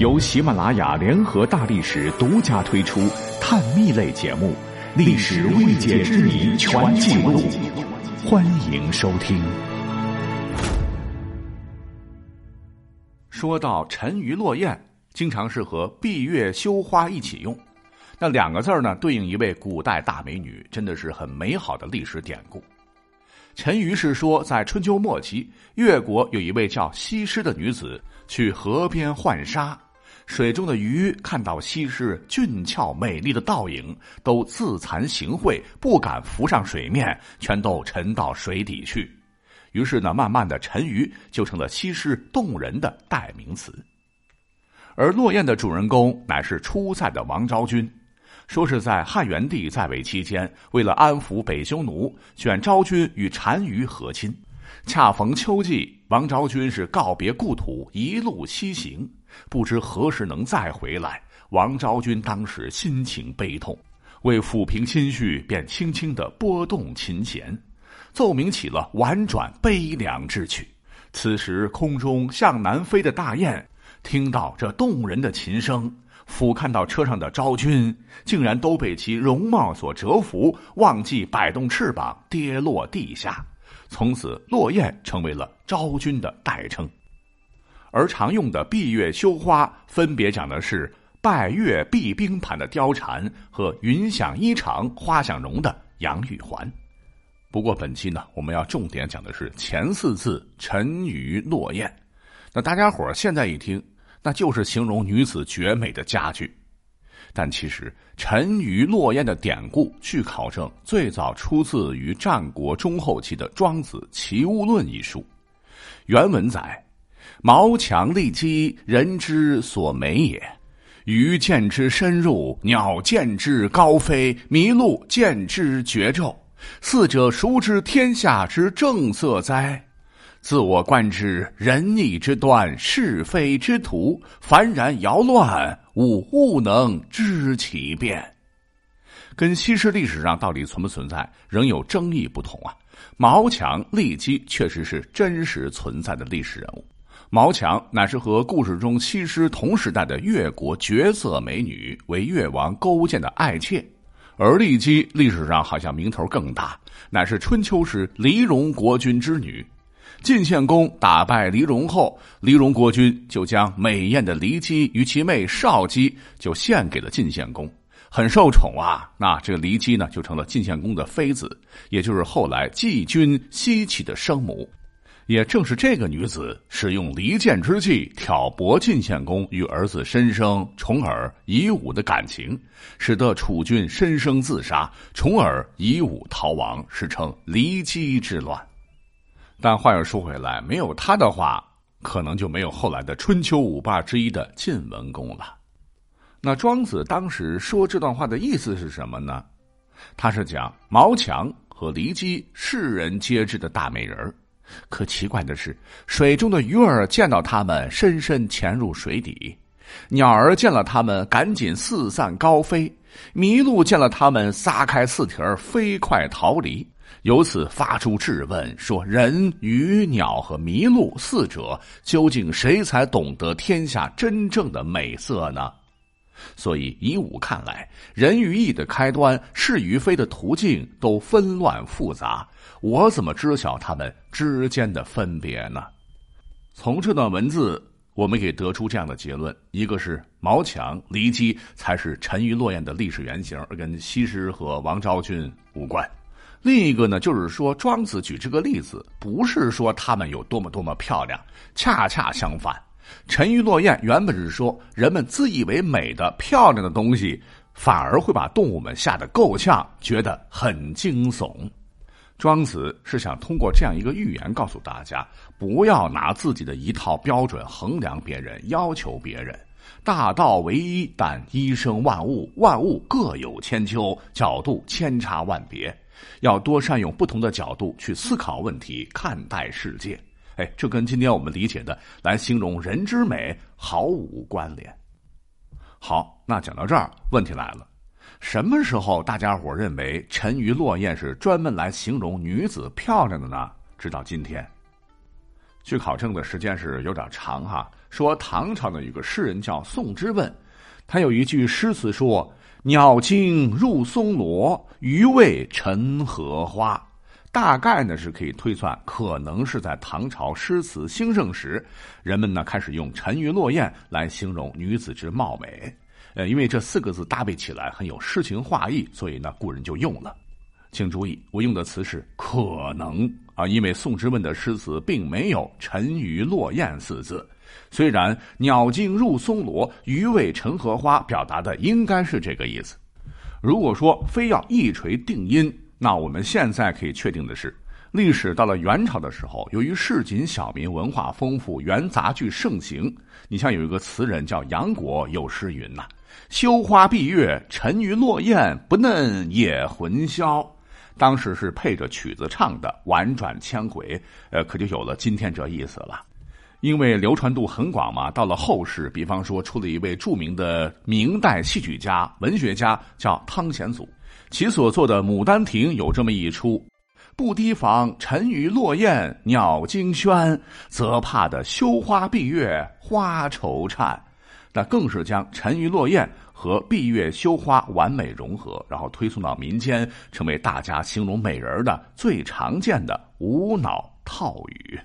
由喜马拉雅联合大历史独家推出探秘类节目《历史未解之谜全记录》，欢迎收听。说到沉鱼落雁，经常是和闭月羞花一起用。那两个字儿呢，对应一位古代大美女，真的是很美好的历史典故。陈鱼是说，在春秋末期，越国有一位叫西施的女子，去河边浣纱，水中的鱼看到西施俊俏美丽的倒影，都自惭形秽，不敢浮上水面，全都沉到水底去。于是呢，慢慢的，沉鱼就成了西施动人的代名词。而落雁的主人公乃是出塞的王昭君。说是在汉元帝在位期间，为了安抚北匈奴，选昭君与单于和亲。恰逢秋季，王昭君是告别故土，一路西行，不知何时能再回来。王昭君当时心情悲痛，为抚平心绪，便轻轻的拨动琴弦，奏鸣起了婉转悲凉之曲。此时，空中向南飞的大雁，听到这动人的琴声。俯瞰到车上的昭君，竟然都被其容貌所折服，忘记摆动翅膀，跌落地下。从此，落雁成为了昭君的代称。而常用的“闭月羞花”，分别讲的是“拜月闭冰盘”的貂蝉和“云想衣裳花想容”的杨玉环。不过，本期呢，我们要重点讲的是前四字“沉鱼落雁”。那大家伙现在一听。那就是形容女子绝美的佳句，但其实“沉鱼落雁”的典故，据考证最早出自于战国中后期的《庄子·齐物论》一书。原文载：“毛强利基，人之所美也。鱼见之深入，鸟见之高飞，麋鹿见之绝骤。四者，孰知天下之正色哉？”自我观之，仁义之端，是非之途，幡然摇乱，吾勿能知其变。跟西施历史上到底存不存在，仍有争议不同啊。毛强、骊姬确实是真实存在的历史人物。毛强乃是和故事中西施同时代的越国绝色美女，为越王勾践的爱妾；而骊姬历史上好像名头更大，乃是春秋时黎戎国君之女。晋献公打败黎戎后，黎戎国君就将美艳的骊姬与其妹少姬就献给了晋献公，很受宠啊。那这个骊姬呢，就成了晋献公的妃子，也就是后来季君西岐的生母。也正是这个女子使用离间之计挑拨晋献公与儿子申生、重耳、夷吾的感情，使得楚军申生自杀，重耳、夷吾逃亡，史称骊姬之乱。但话又说回来，没有他的话，可能就没有后来的春秋五霸之一的晋文公了。那庄子当时说这段话的意思是什么呢？他是讲毛强和骊姬世人皆知的大美人，可奇怪的是，水中的鱼儿见到他们，深深潜入水底；鸟儿见了他们，赶紧四散高飞；麋鹿见了他们，撒开四蹄儿，飞快逃离。由此发出质问：说人、鱼、鸟和麋鹿四者，究竟谁才懂得天下真正的美色呢？所以以吾看来，人与义的开端，是与非的途径，都纷乱复杂。我怎么知晓他们之间的分别呢？从这段文字，我们可以得出这样的结论：一个是毛强、骊姬才是沉鱼落雁的历史原型，跟西施和王昭君无关。另一个呢，就是说，庄子举这个例子，不是说他们有多么多么漂亮，恰恰相反。沉鱼落雁原本是说，人们自以为美的漂亮的东西，反而会把动物们吓得够呛，觉得很惊悚。庄子是想通过这样一个寓言，告诉大家，不要拿自己的一套标准衡量别人，要求别人。大道唯一，但一生万物，万物各有千秋，角度千差万别。要多善用不同的角度去思考问题、看待世界。哎，这跟今天我们理解的来形容人之美毫无关联。好，那讲到这儿，问题来了：什么时候大家伙认为沉鱼落雁是专门来形容女子漂亮的呢？直到今天，据考证的时间是有点长哈。说唐朝的有个诗人叫宋之问，他有一句诗词说：“鸟惊入松萝，鱼尾沉荷花。”大概呢是可以推算，可能是在唐朝诗词兴盛时，人们呢开始用沉鱼落雁来形容女子之貌美。呃，因为这四个字搭配起来很有诗情画意，所以呢古人就用了。请注意，我用的词是“可能”啊，因为宋之问的诗词并没有“沉鱼落雁”四字。虽然“鸟惊入松萝，鱼尾沉荷花”表达的应该是这个意思。如果说非要一锤定音，那我们现在可以确定的是，历史到了元朝的时候，由于市井小民文化丰富，元杂剧盛行。你像有一个词人叫杨国，有诗云呐：“羞花闭月，沉鱼落雁，不嫩也魂销。”当时是配着曲子唱的，婉转千回，呃，可就有了今天这意思了。因为流传度很广嘛，到了后世，比方说出了一位著名的明代戏曲家、文学家，叫汤显祖。其所作的《牡丹亭》有这么一出：不提防沉鱼落雁鸟惊喧，则怕的羞花闭月花愁颤。那更是将沉鱼落雁和闭月羞花完美融合，然后推送到民间，成为大家形容美人的最常见的无脑套语。